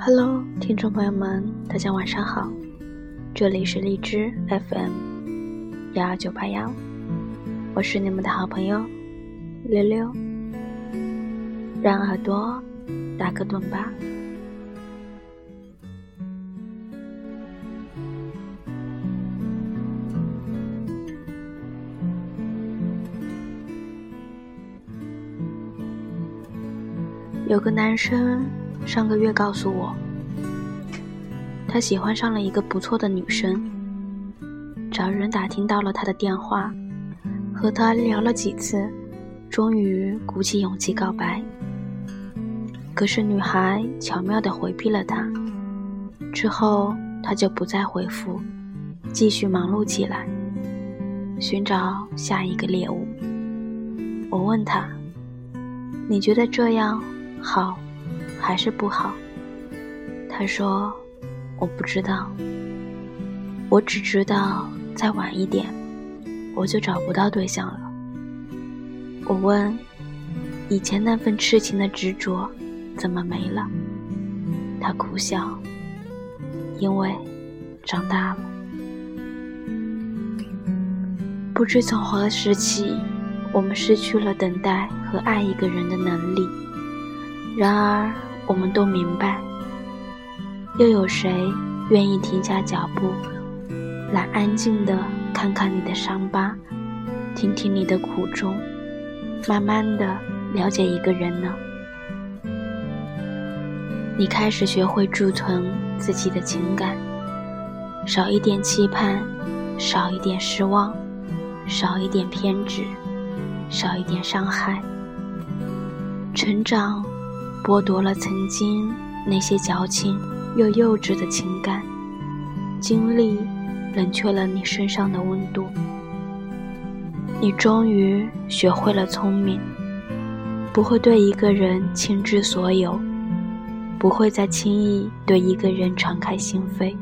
Hello，听众朋友们，大家晚上好，这里是荔枝 FM 幺二九八幺，我是你们的好朋友溜溜，让耳朵打个盹吧。有个男生上个月告诉我，他喜欢上了一个不错的女生，找人打听到了她的电话，和她聊了几次，终于鼓起勇气告白。可是女孩巧妙地回避了他，之后他就不再回复，继续忙碌起来，寻找下一个猎物。我问他：“你觉得这样？”好，还是不好？他说：“我不知道，我只知道再晚一点，我就找不到对象了。”我问：“以前那份痴情的执着，怎么没了？”他苦笑：“因为长大了。不知从何时起，我们失去了等待和爱一个人的能力。”然而，我们都明白，又有谁愿意停下脚步，来安静的看看你的伤疤，听听你的苦衷，慢慢的了解一个人呢？你开始学会贮存自己的情感，少一点期盼，少一点失望，少一点偏执，少一点伤害，成长。剥夺了曾经那些矫情又幼稚的情感，经历冷却了你身上的温度。你终于学会了聪明，不会对一个人倾之所有，不会再轻易对一个人敞开心扉，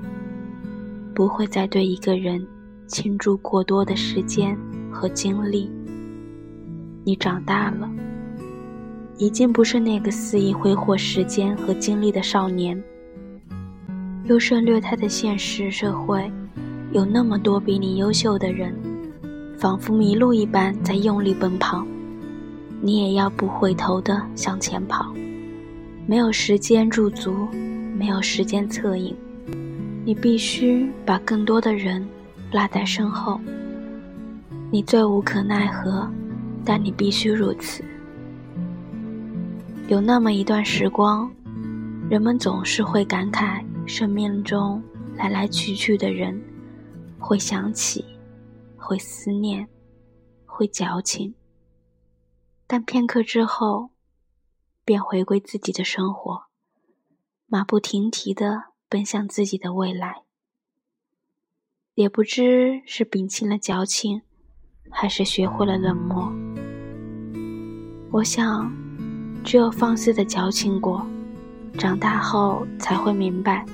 不会再对一个人倾注过多的时间和精力。你长大了。已经不是那个肆意挥霍时间和精力的少年。优胜劣汰的现实社会，有那么多比你优秀的人，仿佛迷路一般在用力奔跑，你也要不回头的向前跑。没有时间驻足，没有时间侧影，你必须把更多的人落在身后。你最无可奈何，但你必须如此。有那么一段时光，人们总是会感慨生命中来来去去的人，会想起，会思念，会矫情。但片刻之后，便回归自己的生活，马不停蹄地奔向自己的未来。也不知是摒弃了矫情，还是学会了冷漠。我想。只有放肆的矫情过，长大后才会明白，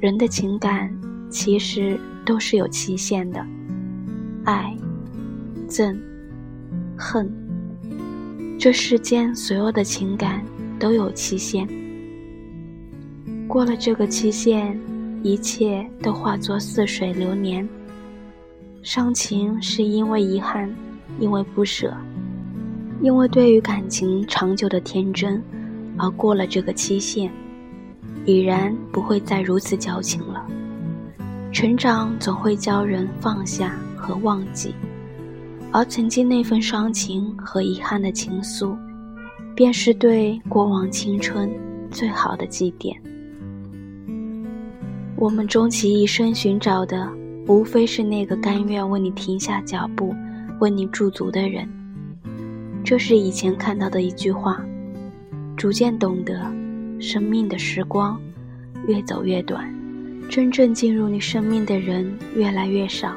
人的情感其实都是有期限的，爱、憎、恨，这世间所有的情感都有期限。过了这个期限，一切都化作似水流年。伤情是因为遗憾，因为不舍。因为对于感情长久的天真，而过了这个期限，已然不会再如此矫情了。成长总会教人放下和忘记，而曾经那份伤情和遗憾的情愫，便是对过往青春最好的祭奠。我们终其一生寻找的，无非是那个甘愿为你停下脚步、为你驻足的人。这是以前看到的一句话，逐渐懂得，生命的时光越走越短，真正进入你生命的人越来越少，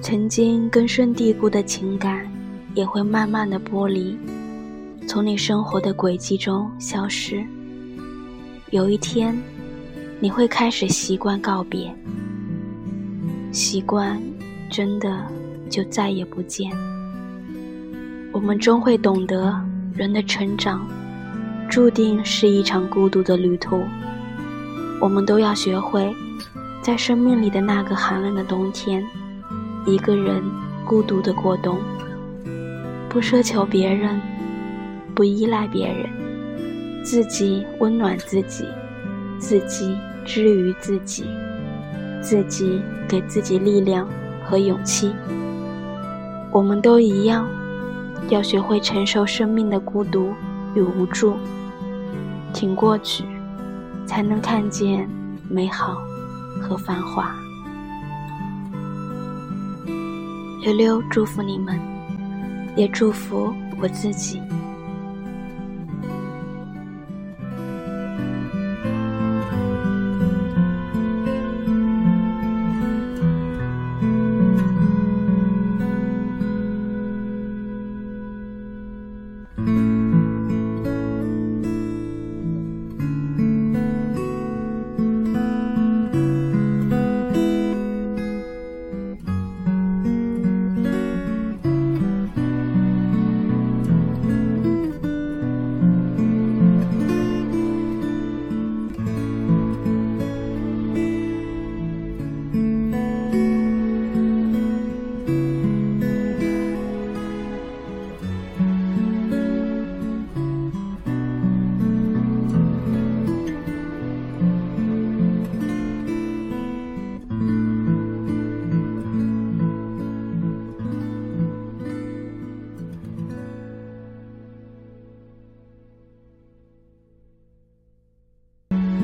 曾经根深蒂固的情感也会慢慢的剥离，从你生活的轨迹中消失。有一天，你会开始习惯告别，习惯真的就再也不见。我们终会懂得，人的成长，注定是一场孤独的旅途。我们都要学会，在生命里的那个寒冷的冬天，一个人孤独的过冬，不奢求别人，不依赖别人，自己温暖自己，自己治愈自己，自己给自己力量和勇气。我们都一样，要学会承受生命的孤独与无助，挺过去，才能看见美好和繁华。溜溜祝福你们，也祝福我自己。